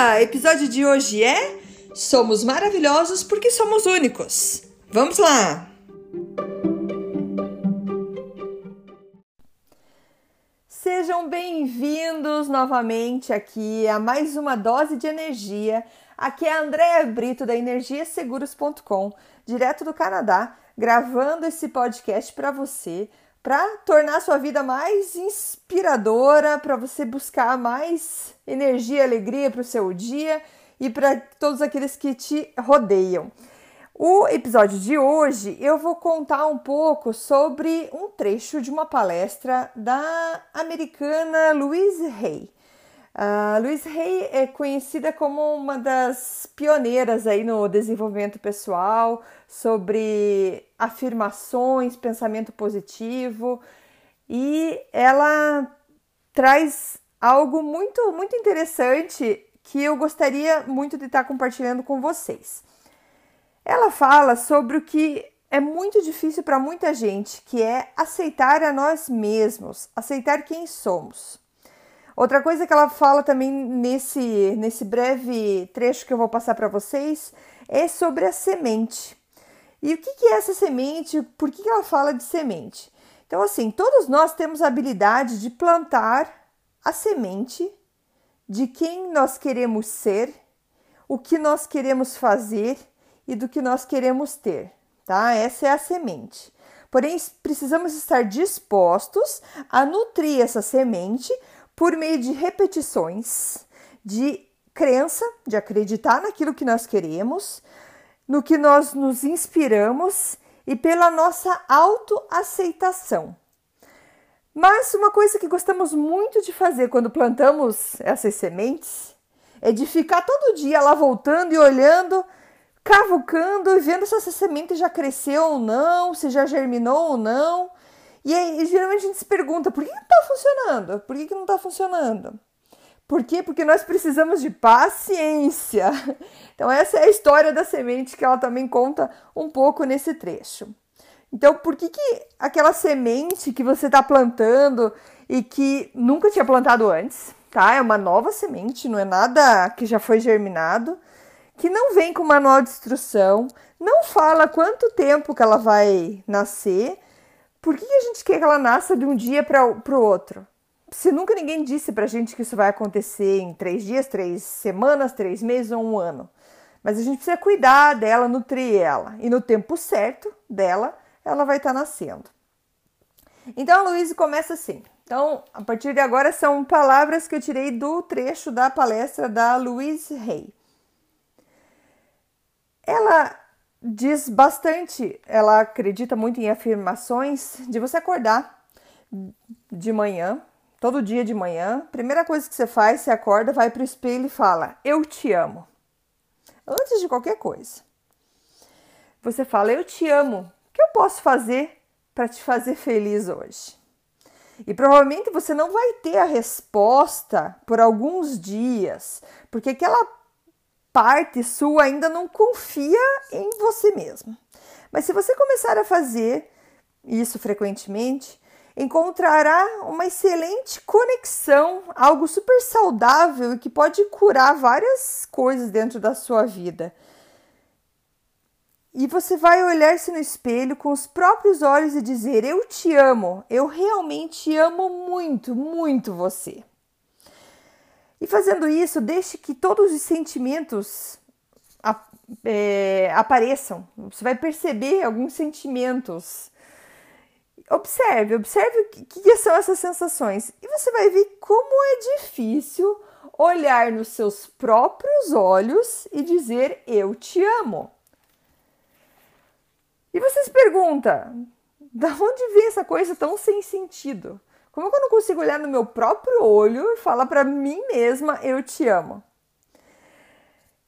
Episódio de hoje é Somos maravilhosos porque somos únicos. Vamos lá! Sejam bem-vindos novamente aqui a mais uma dose de energia. Aqui é a Andréa Brito da energiaseguros.com, direto do Canadá, gravando esse podcast para você para tornar sua vida mais inspiradora, para você buscar mais energia e alegria para o seu dia e para todos aqueles que te rodeiam. O episódio de hoje eu vou contar um pouco sobre um trecho de uma palestra da americana Louise Hay. A Louise Hay é conhecida como uma das pioneiras aí no desenvolvimento pessoal, sobre afirmações, pensamento positivo, e ela traz algo muito muito interessante que eu gostaria muito de estar compartilhando com vocês. Ela fala sobre o que é muito difícil para muita gente, que é aceitar a nós mesmos, aceitar quem somos. Outra coisa que ela fala também nesse, nesse breve trecho que eu vou passar para vocês é sobre a semente. E o que, que é essa semente? Por que, que ela fala de semente? Então, assim, todos nós temos a habilidade de plantar a semente de quem nós queremos ser, o que nós queremos fazer e do que nós queremos ter, tá? Essa é a semente. Porém, precisamos estar dispostos a nutrir essa semente por meio de repetições, de crença, de acreditar naquilo que nós queremos, no que nós nos inspiramos e pela nossa autoaceitação. Mas uma coisa que gostamos muito de fazer quando plantamos essas sementes é de ficar todo dia lá voltando e olhando, cavucando e vendo se essa semente já cresceu ou não, se já germinou ou não. E aí, geralmente a gente se pergunta por que não está funcionando? Por que, que não está funcionando? Por quê? Porque nós precisamos de paciência. Então, essa é a história da semente que ela também conta um pouco nesse trecho. Então, por que, que aquela semente que você está plantando e que nunca tinha plantado antes, tá? É uma nova semente, não é nada que já foi germinado, que não vem com manual de instrução, não fala quanto tempo que ela vai nascer por que a gente quer que ela nasça de um dia para o outro? Se nunca ninguém disse para a gente que isso vai acontecer em três dias, três semanas, três meses ou um ano. Mas a gente precisa cuidar dela, nutrir ela. E no tempo certo dela, ela vai estar tá nascendo. Então a Luísa começa assim. Então, a partir de agora são palavras que eu tirei do trecho da palestra da Louise Hay. Ela diz bastante, ela acredita muito em afirmações de você acordar de manhã, todo dia de manhã. Primeira coisa que você faz, você acorda, vai para o espelho e fala: Eu te amo. Antes de qualquer coisa. Você fala: Eu te amo. O que eu posso fazer para te fazer feliz hoje? E provavelmente você não vai ter a resposta por alguns dias, porque aquela parte sua ainda não confia em você mesmo. Mas se você começar a fazer isso frequentemente, encontrará uma excelente conexão, algo super saudável e que pode curar várias coisas dentro da sua vida. E você vai olhar-se no espelho com os próprios olhos e dizer: Eu te amo, eu realmente amo muito, muito você. E fazendo isso, deixe que todos os sentimentos é, apareçam. Você vai perceber alguns sentimentos. Observe, observe o que, que são essas sensações. E você vai ver como é difícil olhar nos seus próprios olhos e dizer eu te amo. E você se pergunta, da onde vem essa coisa tão sem sentido? Como que eu não consigo olhar no meu próprio olho e falar para mim mesma eu te amo?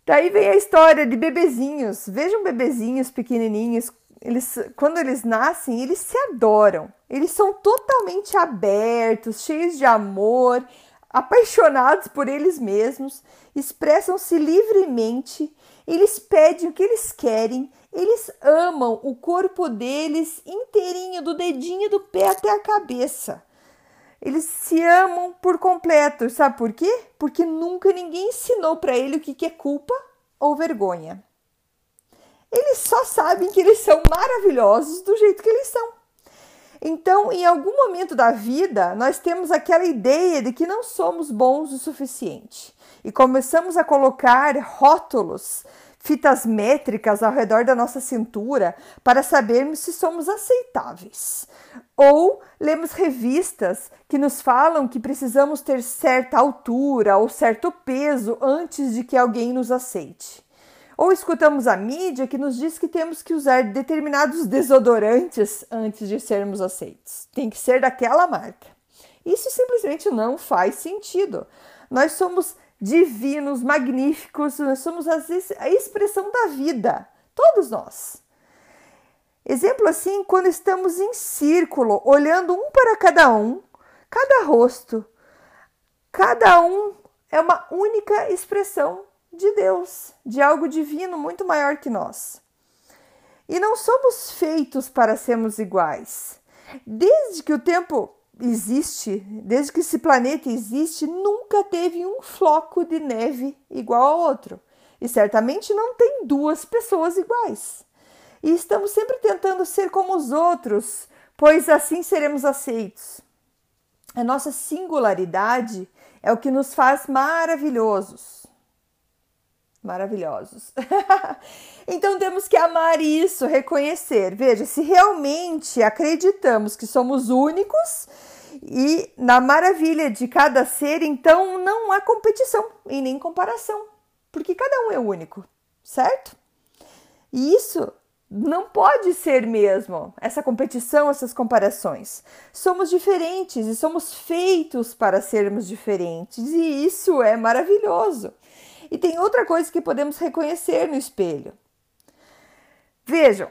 Daí vem a história de bebezinhos. Vejam bebezinhos pequenininhos, eles quando eles nascem, eles se adoram. Eles são totalmente abertos, cheios de amor, apaixonados por eles mesmos, expressam-se livremente, eles pedem o que eles querem, eles amam o corpo deles inteirinho, do dedinho do pé até a cabeça. Eles se amam por completo. Sabe por quê? Porque nunca ninguém ensinou para ele o que é culpa ou vergonha. Eles só sabem que eles são maravilhosos do jeito que eles são. Então, em algum momento da vida, nós temos aquela ideia de que não somos bons o suficiente e começamos a colocar rótulos fitas métricas ao redor da nossa cintura para sabermos se somos aceitáveis. Ou lemos revistas que nos falam que precisamos ter certa altura ou certo peso antes de que alguém nos aceite. Ou escutamos a mídia que nos diz que temos que usar determinados desodorantes antes de sermos aceitos. Tem que ser daquela marca. Isso simplesmente não faz sentido. Nós somos divinos, magníficos, nós somos a expressão da vida, todos nós. Exemplo assim, quando estamos em círculo, olhando um para cada um, cada rosto, cada um é uma única expressão de Deus, de algo divino muito maior que nós. E não somos feitos para sermos iguais. Desde que o tempo existe, desde que esse planeta existe, nunca teve um floco de neve igual ao outro. E certamente não tem duas pessoas iguais. E estamos sempre tentando ser como os outros, pois assim seremos aceitos. A nossa singularidade é o que nos faz maravilhosos. Maravilhosos. então temos que amar isso, reconhecer. Veja, se realmente acreditamos que somos únicos, e na maravilha de cada ser, então não há competição e nem comparação, porque cada um é único, certo? E isso não pode ser mesmo essa competição, essas comparações. Somos diferentes e somos feitos para sermos diferentes, e isso é maravilhoso. E tem outra coisa que podemos reconhecer no espelho. Vejam,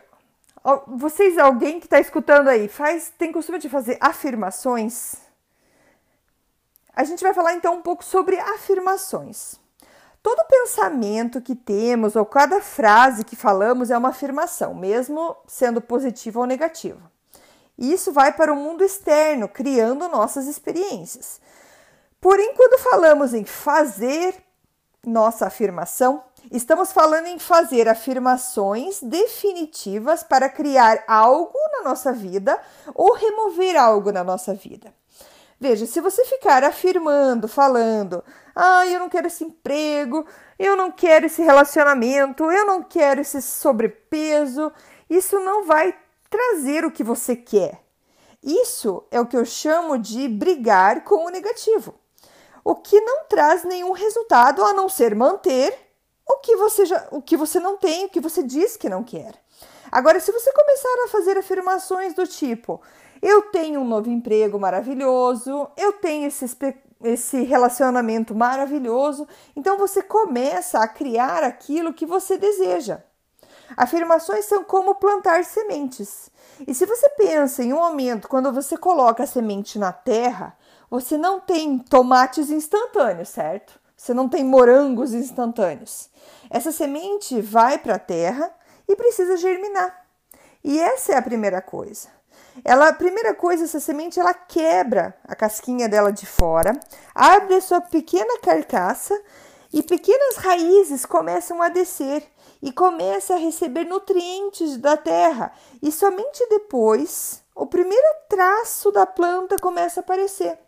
vocês, alguém que está escutando aí, faz, tem costume de fazer afirmações? A gente vai falar então um pouco sobre afirmações. Todo pensamento que temos ou cada frase que falamos é uma afirmação, mesmo sendo positiva ou negativa. E isso vai para o mundo externo, criando nossas experiências. Porém, quando falamos em fazer nossa afirmação, Estamos falando em fazer afirmações definitivas para criar algo na nossa vida ou remover algo na nossa vida. Veja, se você ficar afirmando, falando, ah, eu não quero esse emprego, eu não quero esse relacionamento, eu não quero esse sobrepeso, isso não vai trazer o que você quer. Isso é o que eu chamo de brigar com o negativo, o que não traz nenhum resultado a não ser manter o que você já, o que você não tem, o que você diz que não quer. Agora, se você começar a fazer afirmações do tipo: eu tenho um novo emprego maravilhoso, eu tenho esse, esse relacionamento maravilhoso, então você começa a criar aquilo que você deseja. Afirmações são como plantar sementes. E se você pensa em um momento quando você coloca a semente na terra, você não tem tomates instantâneos, certo? Você não tem morangos instantâneos. Essa semente vai para a terra e precisa germinar. E essa é a primeira coisa. Ela, a primeira coisa, essa semente ela quebra a casquinha dela de fora, abre a sua pequena carcaça e pequenas raízes começam a descer e começa a receber nutrientes da terra. E somente depois o primeiro traço da planta começa a aparecer.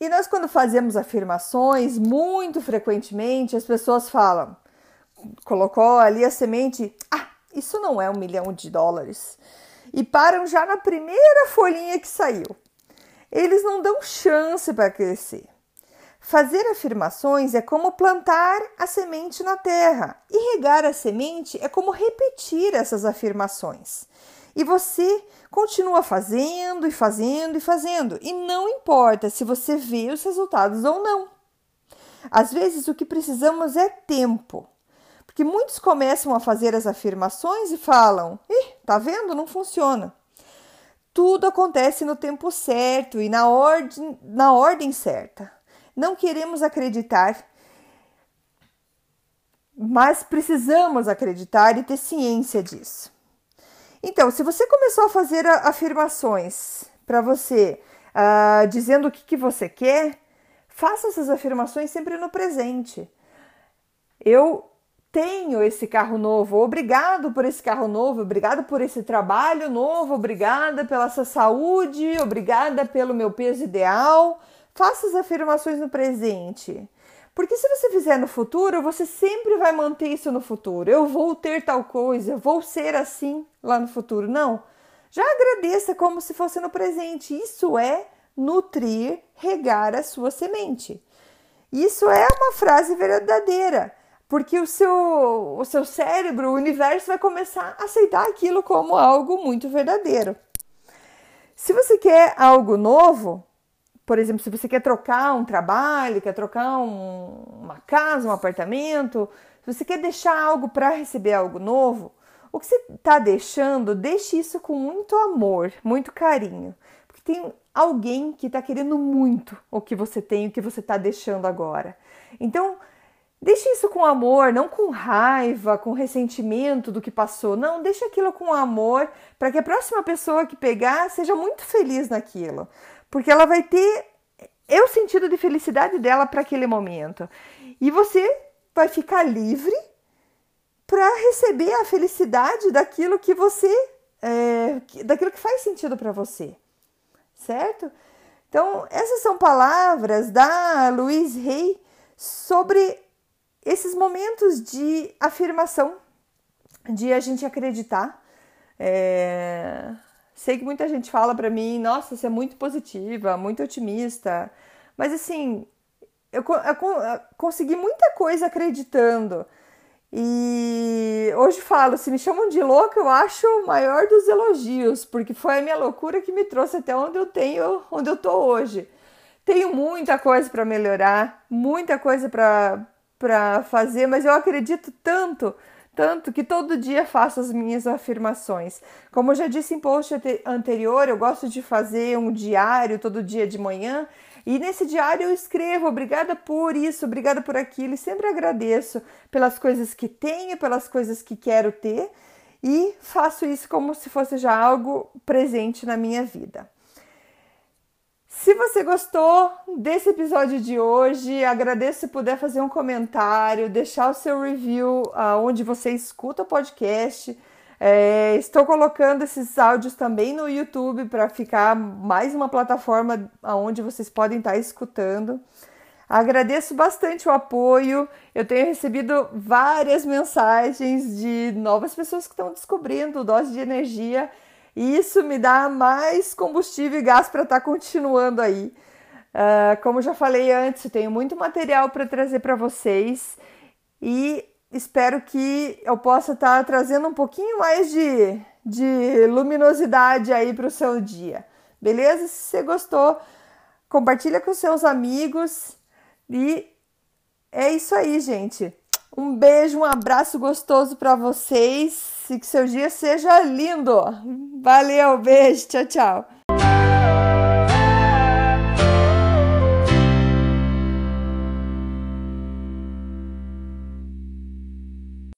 E nós, quando fazemos afirmações, muito frequentemente as pessoas falam, colocou ali a semente, ah, isso não é um milhão de dólares. E param já na primeira folhinha que saiu. Eles não dão chance para crescer. Fazer afirmações é como plantar a semente na terra, e regar a semente é como repetir essas afirmações. E você continua fazendo e fazendo e fazendo, e não importa se você vê os resultados ou não. Às vezes o que precisamos é tempo. Porque muitos começam a fazer as afirmações e falam: "Ih, tá vendo? Não funciona". Tudo acontece no tempo certo e na ordem, na ordem certa. Não queremos acreditar, mas precisamos acreditar e ter ciência disso. Então, se você começou a fazer afirmações para você, uh, dizendo o que, que você quer, faça essas afirmações sempre no presente. Eu tenho esse carro novo, obrigado por esse carro novo, obrigado por esse trabalho novo, obrigada pela sua saúde, obrigada pelo meu peso ideal. Faça as afirmações no presente. Porque se você fizer no futuro, você sempre vai manter isso no futuro. Eu vou ter tal coisa, vou ser assim lá no futuro. Não. Já agradeça como se fosse no presente. Isso é nutrir, regar a sua semente. Isso é uma frase verdadeira, porque o seu, o seu cérebro, o universo vai começar a aceitar aquilo como algo muito verdadeiro. Se você quer algo novo, por exemplo, se você quer trocar um trabalho, quer trocar um, uma casa, um apartamento, se você quer deixar algo para receber algo novo, o que você está deixando, deixe isso com muito amor, muito carinho. Porque tem alguém que está querendo muito o que você tem, o que você está deixando agora. Então, deixe isso com amor, não com raiva, com ressentimento do que passou. Não, deixe aquilo com amor para que a próxima pessoa que pegar seja muito feliz naquilo porque ela vai ter é o sentido de felicidade dela para aquele momento. E você vai ficar livre para receber a felicidade daquilo que você é, daquilo que faz sentido para você, certo? Então essas são palavras da Louise Hay sobre esses momentos de afirmação, de a gente acreditar. É, Sei que muita gente fala para mim, nossa, você é muito positiva, muito otimista. Mas assim, eu, eu, consegui muita coisa acreditando. E hoje falo, se me chamam de louca, eu acho o maior dos elogios, porque foi a minha loucura que me trouxe até onde eu tenho, onde eu tô hoje. Tenho muita coisa para melhorar, muita coisa para fazer, mas eu acredito tanto tanto que todo dia faço as minhas afirmações. Como eu já disse em post anterior, eu gosto de fazer um diário todo dia de manhã e nesse diário eu escrevo obrigada por isso, obrigada por aquilo e sempre agradeço pelas coisas que tenho, pelas coisas que quero ter e faço isso como se fosse já algo presente na minha vida. Se você gostou desse episódio de hoje, agradeço se puder fazer um comentário, deixar o seu review uh, onde você escuta o podcast. É, estou colocando esses áudios também no YouTube para ficar mais uma plataforma onde vocês podem estar escutando. Agradeço bastante o apoio. Eu tenho recebido várias mensagens de novas pessoas que estão descobrindo dose de energia e isso me dá mais combustível e gás para estar tá continuando aí. Uh, como já falei antes, eu tenho muito material para trazer para vocês e espero que eu possa estar tá trazendo um pouquinho mais de, de luminosidade aí para o seu dia. Beleza? Se você gostou, compartilha com seus amigos e é isso aí, gente. Um beijo, um abraço gostoso para vocês que seu dia seja lindo. Valeu, beijo, tchau, tchau.